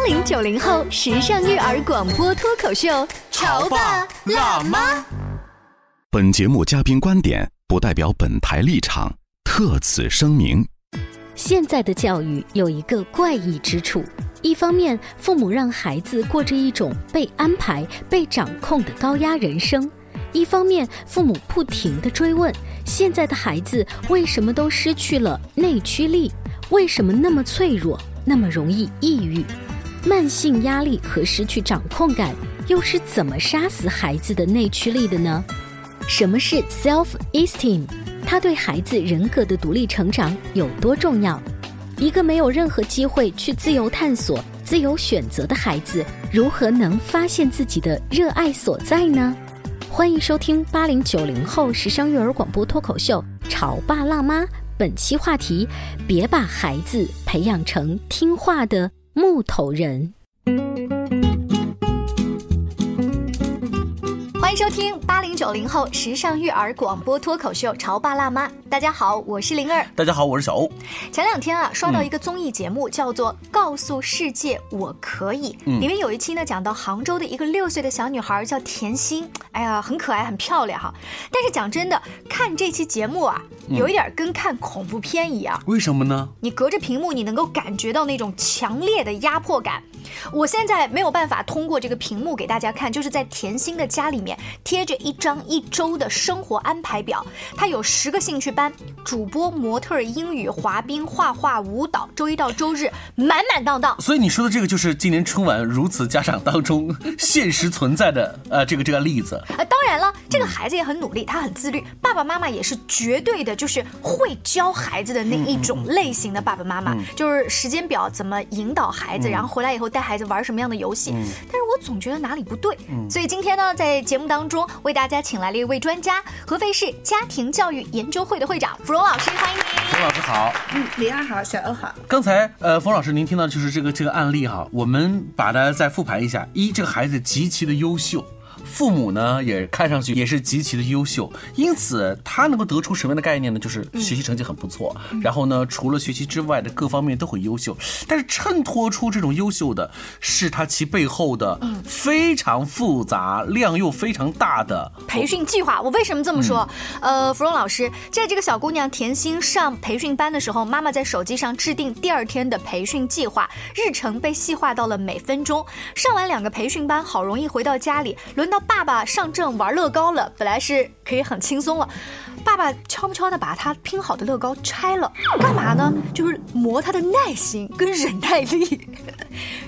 八零九零后时尚育儿广播脱口秀，潮爸辣妈。本节目嘉宾观点不代表本台立场，特此声明。现在的教育有一个怪异之处：一方面，父母让孩子过着一种被安排、被掌控的高压人生；一方面，父母不停地追问：现在的孩子为什么都失去了内驱力？为什么那么脆弱，那么容易抑郁？慢性压力和失去掌控感又是怎么杀死孩子的内驱力的呢？什么是 self-esteem？它对孩子人格的独立成长有多重要？一个没有任何机会去自由探索、自由选择的孩子，如何能发现自己的热爱所在呢？欢迎收听八零九零后时尚育儿广播脱口秀《潮爸辣妈》，本期话题：别把孩子培养成听话的木头人，欢迎收。听八零九零后时尚育儿广播脱口秀《潮爸辣妈》。大家好，我是灵儿。大家好，我是小欧。前两天啊，刷到一个综艺节目，叫做《告诉世界我可以》。里面有一期呢，讲到杭州的一个六岁的小女孩叫甜心，哎呀，很可爱，很漂亮哈。但是讲真的，看这期节目啊，有一点跟看恐怖片一样。为什么呢？你隔着屏幕，你能够感觉到那种强烈的压迫感。我现在没有办法通过这个屏幕给大家看，就是在甜心的家里面贴着一张一周的生活安排表。他有十个兴趣班，主播、模特、英语、滑冰、画画、舞蹈，周一到周日满满当当。所以你说的这个就是今年春晚如此家长当中 现实存在的呃这个这个例子。呃，当然了，这个孩子也很努力，他很自律，爸爸妈妈也是绝对的，就是会教孩子的那一种类型的爸爸妈妈，就是时间表怎么引导孩子，然后回来以后带孩子玩什么样的游戏。但是我总觉得哪里不对，所以今天呢，在节目当中为大家请来了一位专家，合肥市家庭教育研究会的会长芙蓉老师，欢迎您。冯老师好，嗯，李二好，小欧好。刚才呃，冯老师您听到的就是这个这个案例哈，我们把它再复盘一下。一，这个孩子极其的优秀。父母呢也看上去也是极其的优秀，因此他能够得出什么样的概念呢？就是学习成绩很不错，然后呢，除了学习之外的各方面都很优秀。但是衬托出这种优秀的是他其背后的非常复杂、量又非常大的培训计划。我为什么这么说？呃，芙蓉老师，在这个小姑娘甜心上培训班的时候，妈妈在手机上制定第二天的培训计划，日程被细化到了每分钟。上完两个培训班，好容易回到家里，轮到爸爸上阵玩乐高了。本来是可以很轻松了，爸爸悄不悄的把他拼好的乐高拆了，干嘛呢？就是磨他的耐心跟忍耐力。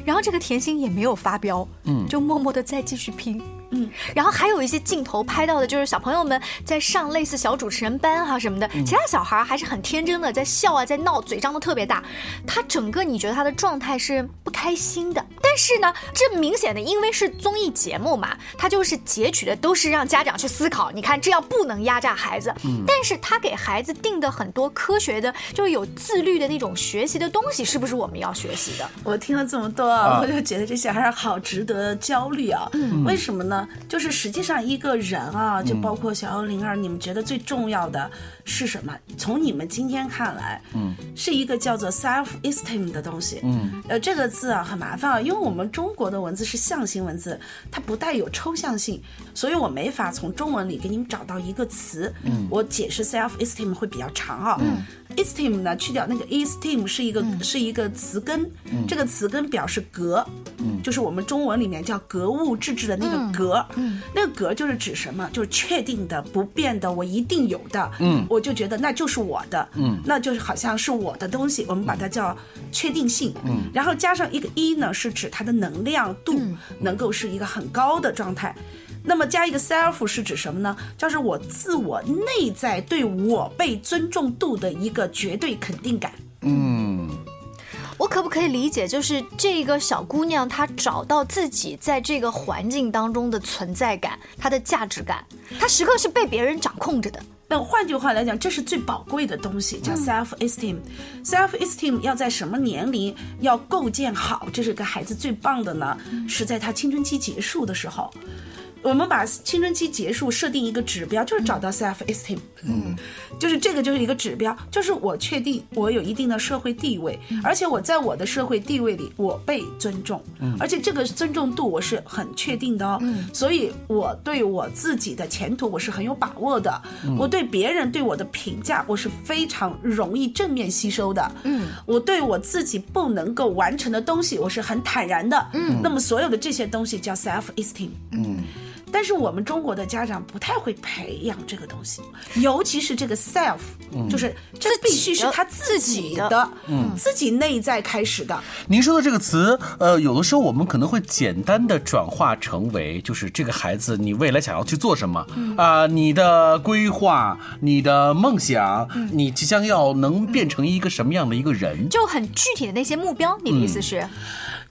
然后这个甜心也没有发飙，嗯，就默默的再继续拼。嗯，然后还有一些镜头拍到的就是小朋友们在上类似小主持人班哈、什么的，其他小孩还是很天真的在笑啊，在闹，嘴张的特别大。他整个你觉得他的状态是不开心的，但是呢，这明显的因为是综艺节目嘛，他就是截取的都是让家长去思考，你看这样不能压榨孩子。嗯，但是他给孩子定的很多科学的，就是有自律的那种学习的东西，是不是我们要学习的？我听了这么多啊，我就觉得这些还是好值得焦虑啊。嗯，为什么呢？就是实际上一个人啊，就包括小欧灵儿，你们觉得最重要的是什么？从你们今天看来，嗯，是一个叫做 self esteem 的东西。嗯，呃，这个字啊很麻烦啊，因为我们中国的文字是象形文字，它不带有抽象性，所以我没法从中文里给你们找到一个词。嗯，我解释 self esteem 会比较长啊。嗯，esteem 呢去掉那个 esteem 是一个是一个词根，这个词根表示格，嗯，就是我们中文里面叫格物致知的那个格。嗯，那个格就是指什么？就是确定的、不变的，我一定有的。嗯，我就觉得那就是我的。嗯，那就是好像是我的东西，我们把它叫确定性。嗯，然后加上一个一呢，是指它的能量度能够是一个很高的状态。那么加一个 self 是指什么呢？就是我自我内在对我被尊重度的一个绝对肯定感。嗯。我可不可以理解，就是这个小姑娘她找到自己在这个环境当中的存在感，她的价值感，她时刻是被别人掌控着的。那换句话来讲，这是最宝贵的东西，叫 self esteem。self esteem 要在什么年龄要构建好？这是个孩子最棒的呢，是在他青春期结束的时候。我们把青春期结束设定一个指标，就是找到 self esteem。嗯，就是这个就是一个指标，就是我确定我有一定的社会地位，而且我在我的社会地位里我被尊重，而且这个尊重度我是很确定的哦。所以我对我自己的前途我是很有把握的，我对别人对我的评价我是非常容易正面吸收的。嗯，我对我自己不能够完成的东西我是很坦然的。嗯，那么所有的这些东西叫 self esteem。嗯。但是我们中国的家长不太会培养这个东西，尤其是这个 self，、就是这必须是他自己的，嗯，自己内在开始的。您说的这个词，呃，有的时候我们可能会简单的转化成为，就是这个孩子你未来想要去做什么啊、你的规划、你的梦想，你即将要能变成一个什么样的一个人？就很具体的那些目标，你的意思是？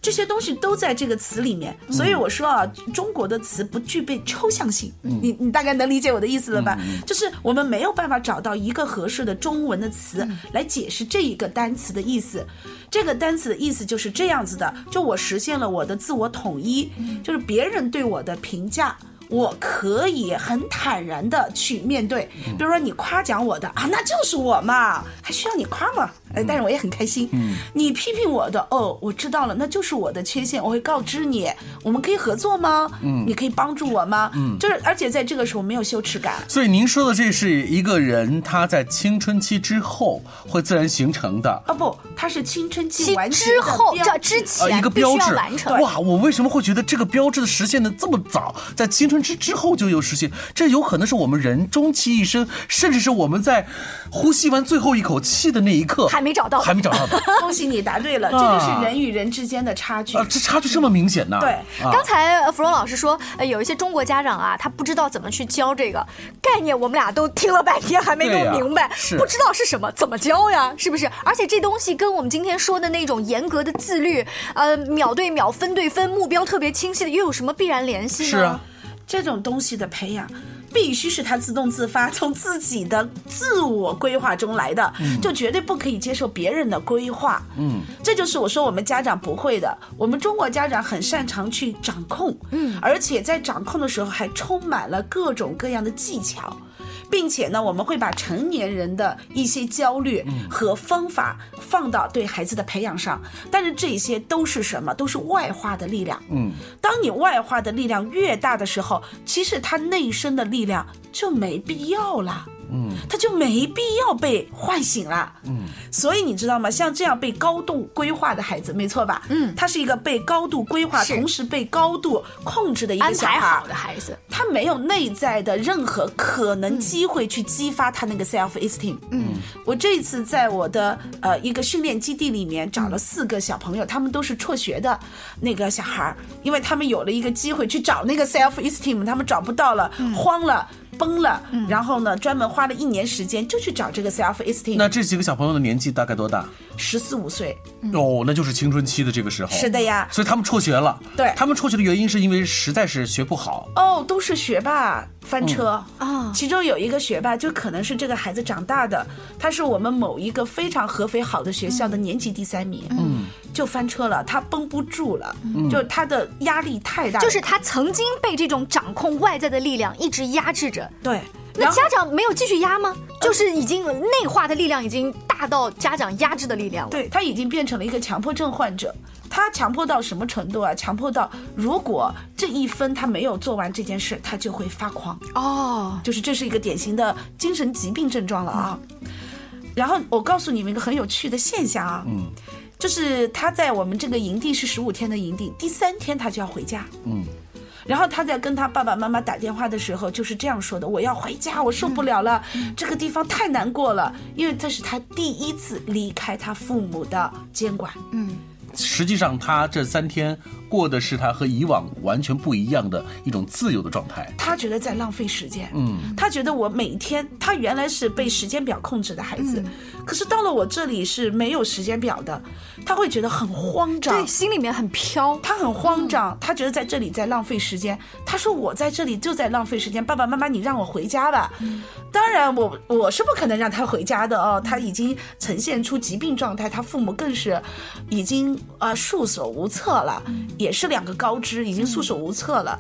这些东西都在这个词里面，所以我说啊，中国的词不具备抽象性。你你大概能理解我的意思了吧？就是我们没有办法找到一个合适的中文的词来解释这一个单词的意思。这个单词的意思就是这样子的：就我实现了我的自我统一，就是别人对我的评价。我可以很坦然的去面对，比如说你夸奖我的啊，那就是我嘛，还需要你夸吗？哎，但是我也很开心。嗯，你批评我的，哦，我知道了，那就是我的缺陷，我会告知你。我们可以合作吗？嗯，你可以帮助我吗？嗯，就是而且在这个时候没有羞耻感。所以您说的这是一个人他在青春期之后会自然形成的。啊不，他是青春期完结之后这之呃，一前必须要个标志完成。哇！我为什么会觉得这个标志的实现的这么早，在青春期之后就有实现？这有可能是我们人终其一生，甚至是我们在呼吸完最后一口气的那一刻还没找到还没找到的 恭喜你答对了，这就是人与人之间的差距。啊！这差距这么明显呢？对啊刚才呃芙蓉老师说，呃，有一些中国家长啊，他不知道怎么去教这个概念，我们俩都听了半天还没弄明白，不知道是什么，怎么教呀？是不是？而且这东西跟我们今天说的那种严格的自律，呃，秒对秒、分对分，目标特别清晰的，又有什么必然联系呢？是啊，这种东西的培养，必须是他自动自发，从自己的自我规划中来的，就绝对不可以接受别人的规划。嗯，这就是我说我们家长不会的。我们中国家长很擅长去掌控，嗯，而且在掌控的时候还充满了各种各样的技巧。并且呢，我们会把成年人的一些焦虑和方法放到对孩子的培养上，但是这些都是什么？都是外化的力量。嗯，当你外化的力量越大的时候，其实他内生的力量就没必要了。嗯，他就没必要被唤醒了。嗯，所以你知道吗？像这样被高度规划的孩子，没错吧？嗯，他是一个被高度规划，同时被高度控制的一个小孩好的孩子，他没有内在的任何可能机会去激发他那个 self esteem。嗯，我这一次在我的呃一个训练基地里面找了四个小朋友，他们都是辍学的那个小孩儿，因为他们有了一个机会去找那个 self esteem，他们找不到了，慌了。崩了，然后呢，专门花了一年时间就去找这个 self esteem。那这几个小朋友的年纪大概多大？十四五岁，哦，那就是青春期的这个时候。是的呀。所以他们辍学了。对。他们辍学的原因是因为实在是学不好。哦，都是学霸翻车。啊其中有一个学霸，就可能是这个孩子长大的，他是我们某一个非常合肥好的学校的年级第三名，嗯，就翻车了，他绷不住了，就他的压力太大，就是他曾经被这种掌控外在的力量一直压制着。对。那家长没有继续压吗？就是已经内化的力量已经大到家长压制的力量了。对他已经变成了一个强迫症患者。他强迫到什么程度啊？强迫到如果这一分他没有做完这件事，他就会发狂。哦，就是这是一个典型的精神疾病症状了啊。然后我告诉你们一个很有趣的现象啊，嗯，就是他在我们这个营地是十五天的营地，第三天他就要回家，嗯。然后他在跟他爸爸妈妈打电话的时候，就是这样说的：“我要回家，我受不了了，这个地方太难过了，因为这是他第一次离开他父母的监管。”嗯实际上，他这三天过的是他和以往完全不一样的一种自由的状态。他觉得在浪费时间，嗯，他觉得我每天，他原来是被时间表控制的孩子，可是到了我这里是没有时间表的，他会觉得很慌张。对，，心里面很飘。他很慌张，他觉得在这里在浪费时间。他说我在这里就在浪费时间，爸爸妈妈你让我回家吧。当然我我是不可能让他回家的哦，他已经呈现出疾病状态，他父母更是已经呃束手无策了，也是两个高知，已经束手无策了。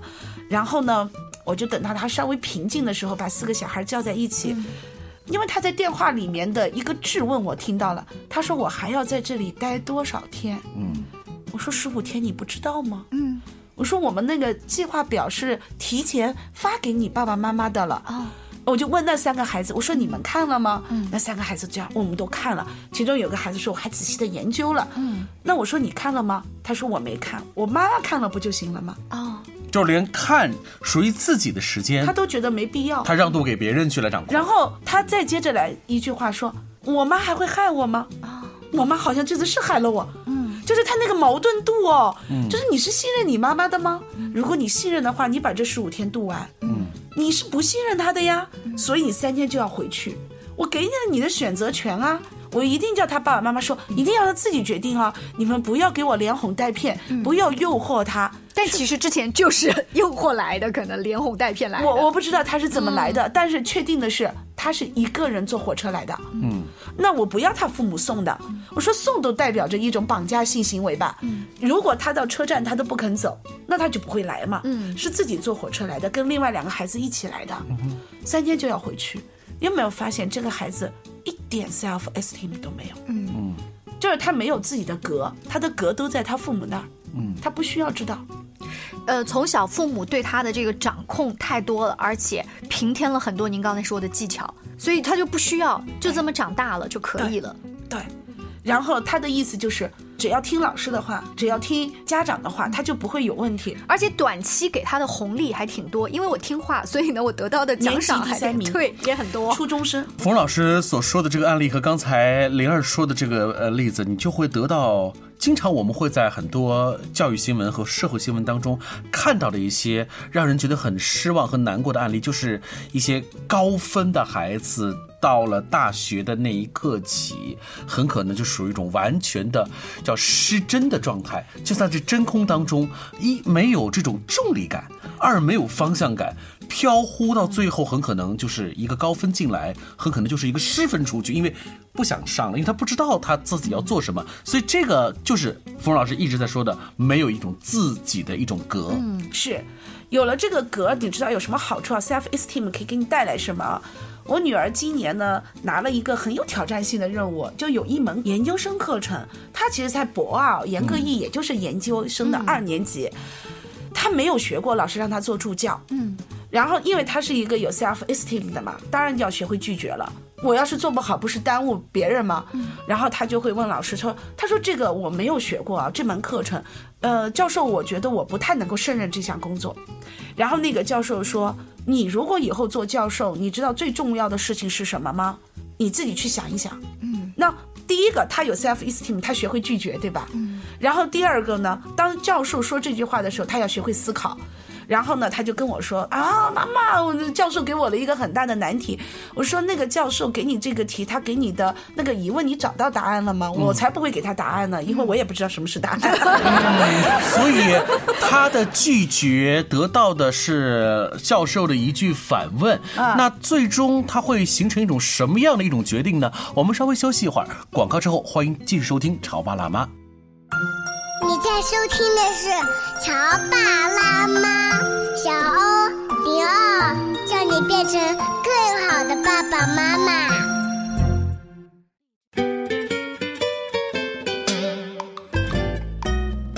然后呢，我就等到他稍微平静的时候，把四个小孩叫在一起。因为他在电话里面的一个质问我听到了，他说我还要在这里待多少天？嗯，我说十五天，你不知道吗？嗯，我说我们那个计划表是提前发给你爸爸妈妈的了。哦我就问那三个孩子，我说你们看了吗？嗯，那三个孩子这样，我们都看了。其中有个孩子说我还仔细的研究了。嗯，那我说你看了吗？他说我没看，我妈妈看了不就行了吗？哦，就连看属于自己的时间他，都觉得没必要。他让渡给别人去了掌控。然后他再接着来一句话说：“我妈还会害我吗？我妈好像这次是害了我。”嗯，就是他那个矛盾度哦，就是你是信任你妈妈的吗？如果你信任的话，你把这十五天度完。嗯，你是不信任他的呀，所以你三天就要回去。我给你了你的选择权啊。我一定叫他爸爸妈妈说，一定要他自己决定啊！你们不要给我连哄带骗，不要诱惑他。但其实之前就是诱惑来的，可能连哄带骗来的。我我不知道他是怎么来的，但是确定的是他是一个人坐火车来的。嗯，那我不要他父母送的，我说送都代表着一种绑架性行为吧。嗯如果他到车站他都不肯走，那他就不会来嘛。嗯是自己坐火车来的，跟另外两个孩子一起来的，三天就要回去。有没有发现这个孩子一点 self esteem 都没有？嗯就是他没有自己的格，他的格都在他父母那儿。嗯，他不需要知道。呃，从小父母对他的这个掌控太多了，而且平添了很多您刚才说的技巧，所以他就不需要，就这么长大了就可以了。对，然后他的意思就是，只要听老师的话，只要听家长的话，他就不会有问题。而且短期给他的红利还挺多，因为我听话，所以呢，我得到的奖赏还年级第三名对也很多。初中生，冯老师所说的这个案例和刚才灵儿说的这个呃例子，你就会得到，经常我们会在很多教育新闻和社会新闻当中看到的一些让人觉得很失望和难过的案例，就是一些高分的孩子。到了大学的那一刻起，很可能就属于一种完全的叫失真的状态，就在这真空当中，一没有这种重力感，二没有方向感，飘忽到最后，很可能就是一个高分进来，很可能就是一个失分出去，因为不想上了，因为他不知道他自己要做什么，所以这个就是冯老师一直在说的，没有一种自己的一种格。嗯是有了这个格，你知道有什么好处啊？self esteem 可以给你带来什么？我女儿今年呢拿了一个很有挑战性的任务，就有一门研究生课程，她其实才博二，严格意义也就是研究生的二年级，她没有学过，老师让她做助教，嗯，然后因为她是一个有 self esteem 的嘛，当然就要学会拒绝了。我要是做不好，不是耽误别人吗？然后她就会问老师说：“她说这个我没有学过啊，这门课程，呃，教授，我觉得我不太能够胜任这项工作。”然后那个教授说：“你如果以后做教授，你知道最重要的事情是什么吗？你自己去想一想。”嗯，那第一个他有 self esteem，他学会拒绝，对吧？嗯。然后第二个呢，当教授说这句话的时候，他要学会思考。然后呢，他就跟我说啊，妈妈，我教授给我了一个很大的难题。我说那个教授给你这个题，他给你的那个疑问，你找到答案了吗？我才不会给他答案呢，因为我也不知道什么是答案。所以他的拒绝得到的是教授的一句反问，那最终他会形成一种什么样的一种决定呢？我们稍微休息一会儿，广告之后欢迎继续收听《潮爸辣妈》。在收听的是《乔爸拉妈》，小欧零二，叫你变成更好的爸爸妈妈。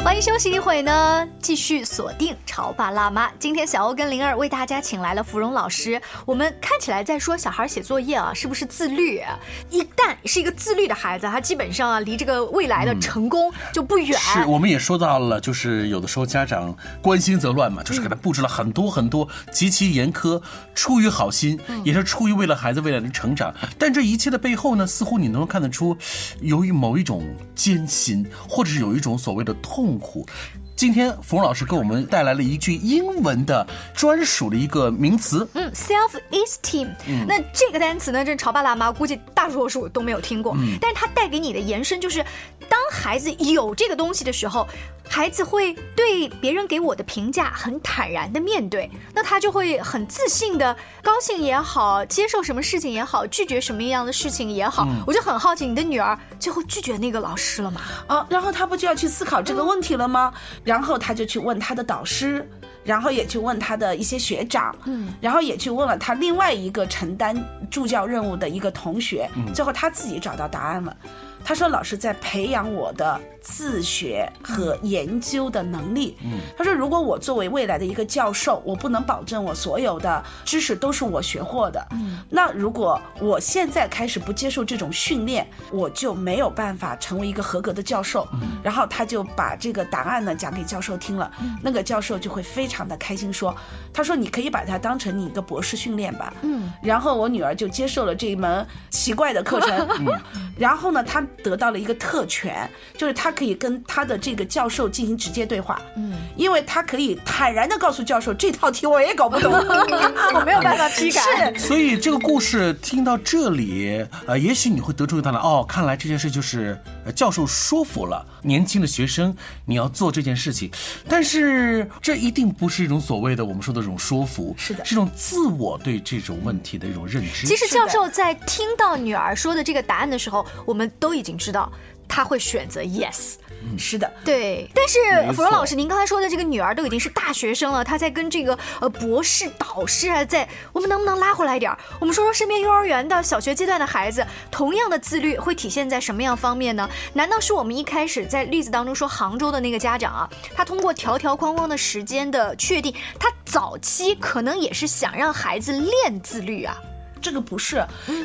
欢迎休息一会呢，继续锁定潮爸辣妈。今天小欧跟灵儿为大家请来了芙蓉老师。我们看起来在说小孩写作业啊，是不是自律？一旦是一个自律的孩子，他基本上啊离这个未来的成功就不远。是，我们也说到了，就是有的时候家长关心则乱嘛，就是给他布置了很多很多极其严苛，出于好心，也是出于为了孩子未来的成长。但这一切的背后呢，似乎你能够看得出，由于某一种艰辛，或者是有一种所谓的痛苦。今天冯老师给我们带来了一句英文的专属的一个名词，嗯，self esteem，、那这个单词呢，这潮爸辣妈估计大多数都没有听过，但是它带给你的延伸就是，当孩子有这个东西的时候，孩子会对别人给我的评价很坦然的面对，那他就会很自信的，高兴也好，接受什么事情也好，拒绝什么样的事情也好，我就很好奇，你的女儿最后拒绝那个老师了吗？啊，然后他不就要去思考这个问题了吗？然后他就去问他的导师，然后也去问他的一些学长，嗯，然后也去问了他另外一个承担助教任务的一个同学，最后他自己找到答案了。他说：“老师在培养我的自学和研究的能力。嗯他说，如果我作为未来的一个教授，我不能保证我所有的知识都是我学获的。嗯那如果我现在开始不接受这种训练，我就没有办法成为一个合格的教授。然后他就把这个答案呢讲给教授听了，那个教授就会非常的开心，说：他说你可以把它当成你一个博士训练吧。嗯，然后我女儿就接受了这一门奇怪的课程。然后呢，他得到了一个特权，就是他可以跟他的这个教授进行直接对话。嗯，因为他可以坦然的告诉教授，这套题我也搞不懂，我没有办法批改。是。所以这个故事听到这里，呃，也许你会得出一个答案。哦，看来这件事就是呃教授说服了年轻的学生你要做这件事情，但是这一定不是一种所谓的我们说的这种说服，是的。是一种自我对这种问题的一种认知。其实教授在听到女儿说的这个答案的时候，我们都已经知道他会选择 yes。是的，对，但是芙蓉老师，您刚才说的这个女儿都已经是大学生了，她在跟这个呃博士导师啊，在我们能不能拉回来一点儿？我们说说身边幼儿园的小学阶段的孩子，同样的自律会体现在什么样方面呢？难道是我们一开始在例子当中说杭州的那个家长啊，他通过条条框框的时间的确定，他早期可能也是想让孩子练自律啊。这个不是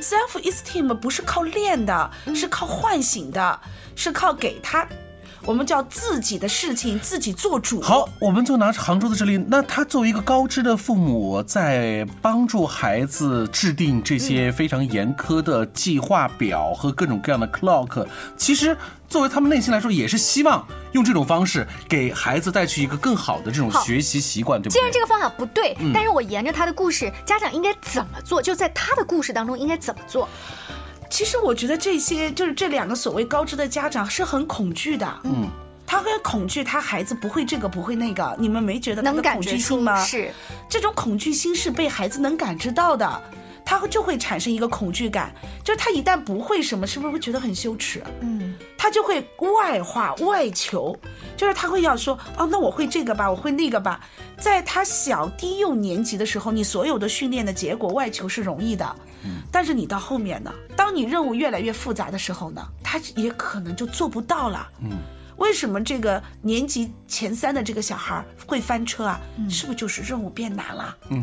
self esteem 不是靠练的，是靠唤醒的，是靠给他。我们叫自己的事情自己做主。好，我们就拿杭州的这里，那他作为一个高知的父母，在帮助孩子制定这些非常严苛的计划表和各种各样的 clock，其实作为他们内心来说，也是希望用这种方式给孩子带去一个更好的这种学习习惯，对不对？既然这个方法不对，但是我沿着他的故事，家长应该怎么做？就在他的故事当中应该怎么做？其实我觉得这些就是这两个所谓高知的家长是很恐惧的。嗯。他会恐惧他孩子不会这个不会那个，你们没觉得他的恐惧心吗？是，这种恐惧心是被孩子能感知到的，他就会产生一个恐惧感，就是他一旦不会什么，是不是会觉得很羞耻？嗯，他就会外化、外求，就是他会要说，哦，那我会这个吧，我会那个吧。在他小低幼年级的时候，你所有的训练的结果外求是容易的，但是你到后面呢，当你任务越来越复杂的时候呢，他也可能就做不到了。嗯。为什么这个年级前三的这个小孩会翻车啊？是不是就是任务变难了？嗯，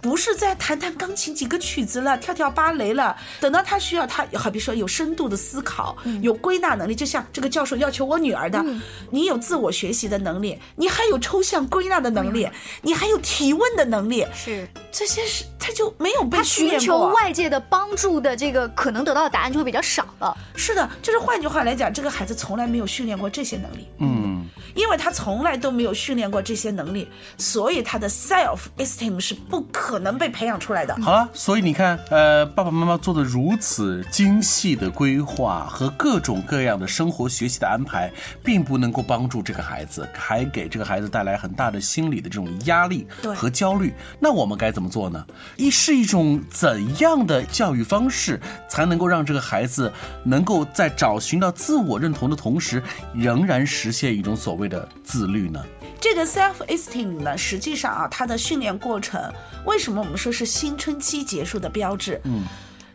不是在弹弹钢琴几个曲子了，跳跳芭蕾了。等到他需要他，好比说有深度的思考，有归纳能力，就像这个教授要求我女儿的，你有自我学习的能力，你还有抽象归纳的能力，你还有提问的能力，是这些是他就没有被他寻。求外界的帮助的这个可能得到的答案就会比较少了。是的，就是换句话来讲，这个孩子从来没有训练过这些能力。嗯，因为他从来都没有训练过这些能力，所以他的 self esteem 是不可能被培养出来的。好了，所以你看，呃，爸爸妈妈做的如此精细的规划和各种各样的生活学习的安排，并不能够帮助这个孩子，还给这个孩子带来很大的心理的这种压力和焦虑。那我们该怎么做呢？一是一种怎样的教育方式，才能够让这个孩子能够在找寻到自我认同的同时，仍然实现一种所谓的自律呢？这个 self esteem 呢，实际上啊，它的训练过程，为什么我们说是青春期结束的标志？嗯。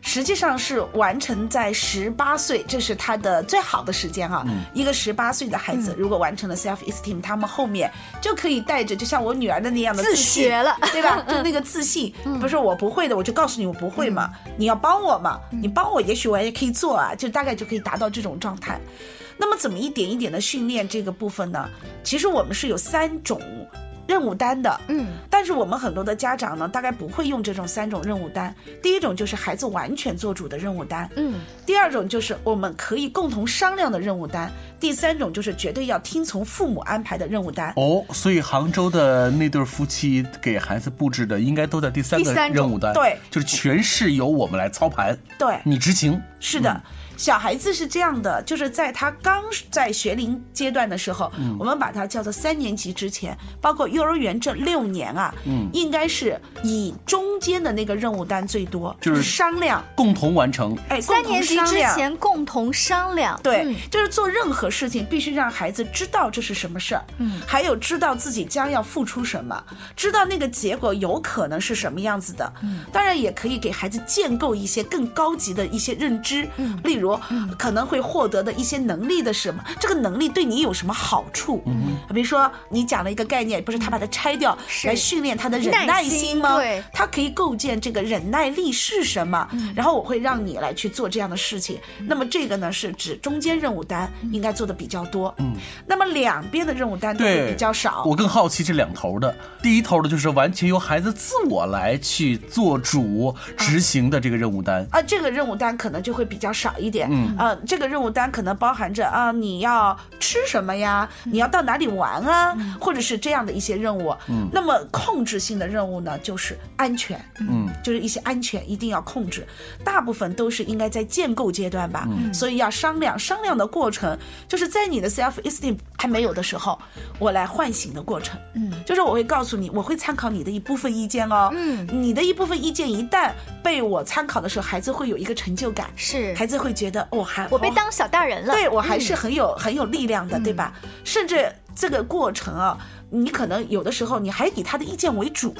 实际上是完成在十八岁，这是他的最好的时间啊。一个十八岁的孩子，如果完成了 self esteem，他们后面就可以带着，就像我女儿的那样的自信学了对吧？就那个自信，不是我不会的，我就告诉你我不会嘛，你要帮我嘛，你帮我，也许我也可以做啊，就大概就可以达到这种状态。那么怎么一点一点的训练这个部分呢？其实我们是有三种任务单的。嗯，但是我们很多的家长呢，大概不会用这种三种任务单。第一种就是孩子完全做主的任务单，嗯，第二种就是我们可以共同商量的任务单，第三种就是绝对要听从父母安排的任务单。哦，所以杭州的那对夫妻给孩子布置的应该都在第三个任务单，对。就是全是由我们来操盘，对，你执行，是的，小孩子是这样的，就是在他刚在学龄阶段的时候，我们把它叫做三年级之前，包括幼儿园这六年啊，嗯，应该是以中间的那个任务单最多，就是商量，共同完成。哎，三年级之。前共同商量。对，嗯。就是做任何事情必须让孩子知道这是什么事儿，嗯，还有知道自己将要付出什么，知道那个结果有可能是什么样子的，嗯，当然也可以给孩子建构一些更高级的一些认知，嗯，例如、可能会获得的一些能力的什么，这个能力对你有什么好处？嗯，比如说你讲了一个概念，不是他把它拆掉来训练他的忍耐心吗？对。他可以构建这个忍耐力是什么，然后我会让你来去做这样的事情。那么这个呢是指中间任务单应该做的比较多，嗯，那么两边的任务单都会，比较少。我更好奇这两头的，第一头的就是完全由孩子自我来去做主执行的这个任务单。啊，这个任务单可能就会比较少一点。嗯，呃，这个任务单可能包含着啊，你要吃什么呀？你要到哪里玩啊？或者是这样的一些任务。嗯，那么控制性的任务呢，就是安全。嗯，就是一些安全一定要控制，大部分都是应该在建构阶段吧。嗯所以要商量，商量的过程就是在你的 self esteem 还没有的时候，我来唤醒的过程。嗯，就是我会告诉你，我会参考你的一部分意见哦。嗯，你的一部分意见一旦被我参考的时候，孩子会有一个成就感，是孩子会觉得我还哦我被当小大人了。对我还是很有、很有力量的，对吧？甚至这个过程啊，你可能有的时候你还以他的意见为主，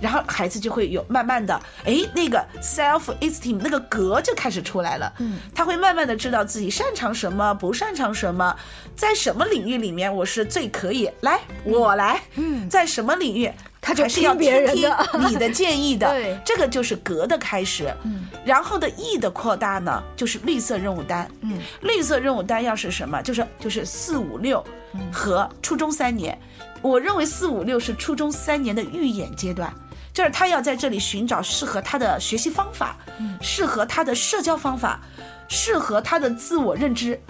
然后孩子就会有慢慢的，哎，那个 self esteem 那个格就开始出来了，嗯，他会慢慢的知道自己擅长什么，不擅长什么，在什么领域里面我是最可以，来我来，嗯，在什么领域。他就还是要听别人听的你的建议的，对这个就是格的开始。嗯，然后的 E 的扩大呢，就是绿色任务单。嗯，绿色任务单要是什么？就是就是四五六和初中三年。我认为四五六是初中三年的预演阶段。就是他要在这里寻找适合他的学习方法，适合他的社交方法，适合他的自我认知，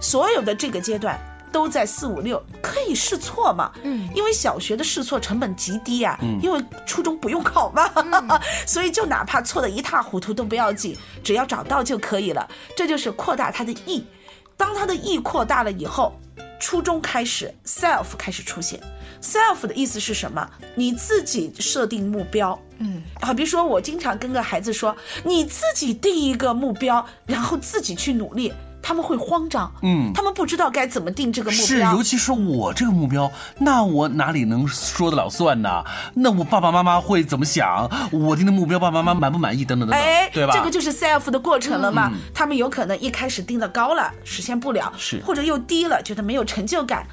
所有的这个阶段都在四五六，可以试错嘛？嗯，因为小学的试错成本极低啊，嗯、因为初中不用考嘛，所以就哪怕错的一塌糊涂都不要紧，只要找到就可以了。这就是扩大它的 E。当它的 E 扩大了以后，初中开始 self 开始出现。self 的意思是什么？你自己设定目标。嗯，好，比如说我经常跟个孩子说，你自己定一个目标，然后自己去努力。他们会慌张，嗯他们不知道该怎么定这个目标是，标。尤其是我这个目标，那我哪里能说得了算呢？那我爸爸妈妈会怎么想？我定的目标，爸爸妈妈满不满意？等等等等，哎，对吧？嗯这个就是 self 的过程了嘛。他们有可能一开始定的高了，实现不了，是或者又低了，觉得没有成就感。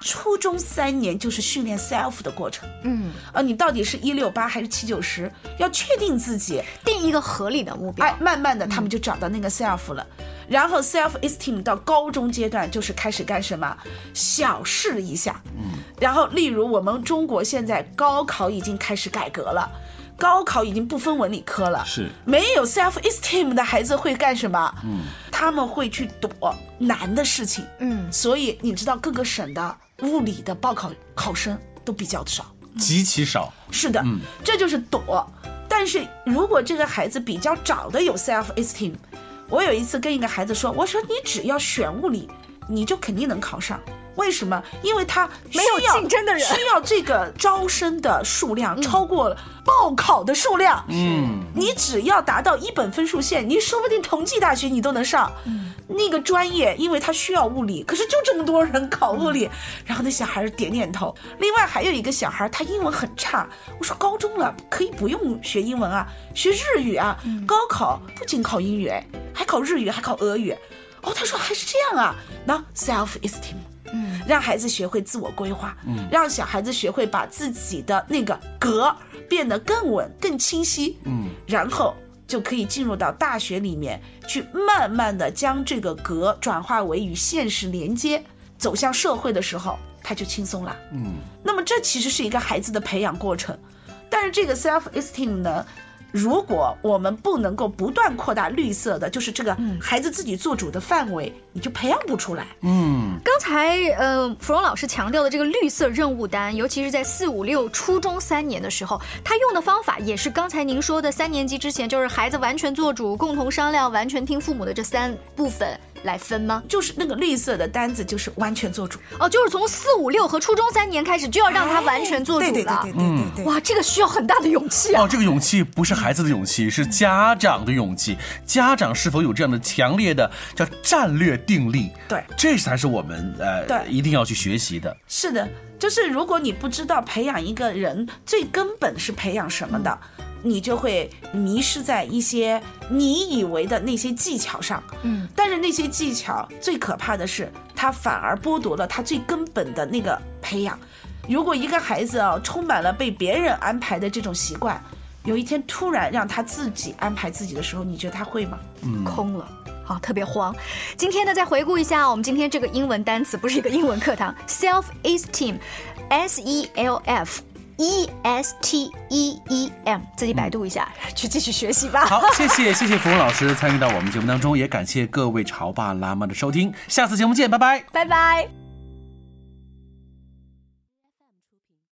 初中三年就是训练 self 的过程，嗯，呃，你到底是一六八还是七九十，要确定自己，定一个合理的目标。哎，慢慢的他们就找到那个 self 了。然后 self esteem 到高中阶段就是开始干什么？小试一下。嗯。然后，例如我们中国现在高考已经开始改革了，高考已经不分文理科了。是没有 self esteem 的孩子会干什么？嗯，他们会去躲难的事情。嗯，所以你知道各个省的物理的报考考生都比较少。极其少，是的，这就是躲。但是如果这个孩子比较早的有 self esteem，我有一次跟一个孩子说，我说你只要选物理，你就肯定能考上。为什么？因为他没有要竞争的人需要这个招生的数量超过了报考的数量。嗯，你只要达到一本分数线，你说不定同济大学你都能上。嗯那个专业，因为他需要物理，可是就这么多人考物理，然后那小孩儿点点头。另外还有一个小孩儿，他英文很差，我说高中了可以不用学英文啊，学日语啊。高考不仅考英语，哎还考日语，还考俄语。哦，他说还是这样啊，那 self esteem。嗯，让孩子学会自我规划，嗯，让小孩子学会把自己的那个格变得更稳、更清晰，嗯，然后就可以进入到大学里面去，慢慢的将这个格转化为与现实连接，走向社会的时候，他他就轻松了。嗯，那么这其实是一个孩子的培养过程，但是这个 self esteem 呢？如果我们不能够不断扩大绿色的，就是这个孩子自己做主的范围，你就培养不出来。嗯，刚才呃，芙蓉老师强调的这个绿色任务单，尤其是在四五六初中三年的时候，他用的方法也是刚才您说的三年级之前，就是孩子完全做主、共同商量、完全听父母的这三部分。来分吗？就是那个绿色的单子，就是完全做主哦，就是从四五六和初中三年开始就要让他完全做主了。对对对对对对。哇，这个需要很大的勇气啊！哦，这个勇气不是孩子的勇气，是家长的勇气。家长是否有这样的强烈的叫战略定力？对，这才是我们呃，对，一定要去学习的。是的，就是如果你不知道培养一个人最根本是培养什么的。你就会迷失在一些你以为的那些技巧上，嗯，但是那些技巧最可怕的是，它反而剥夺了他最根本的那个培养。如果一个孩子啊充满了被别人安排的这种习惯，有一天突然让他自己安排自己的时候，你觉得他会吗？嗯，空了，好，特别慌。今天呢，再回顾一下我们今天这个英文单词，不是一个英文课堂，self esteem，s e。E S T E E M，自己百度一下，去继续学习吧。好，谢谢谢谢芙蓉老师参与到我们节目当中，也感谢各位潮爸辣妈的收听，下次节目见，拜拜，拜拜。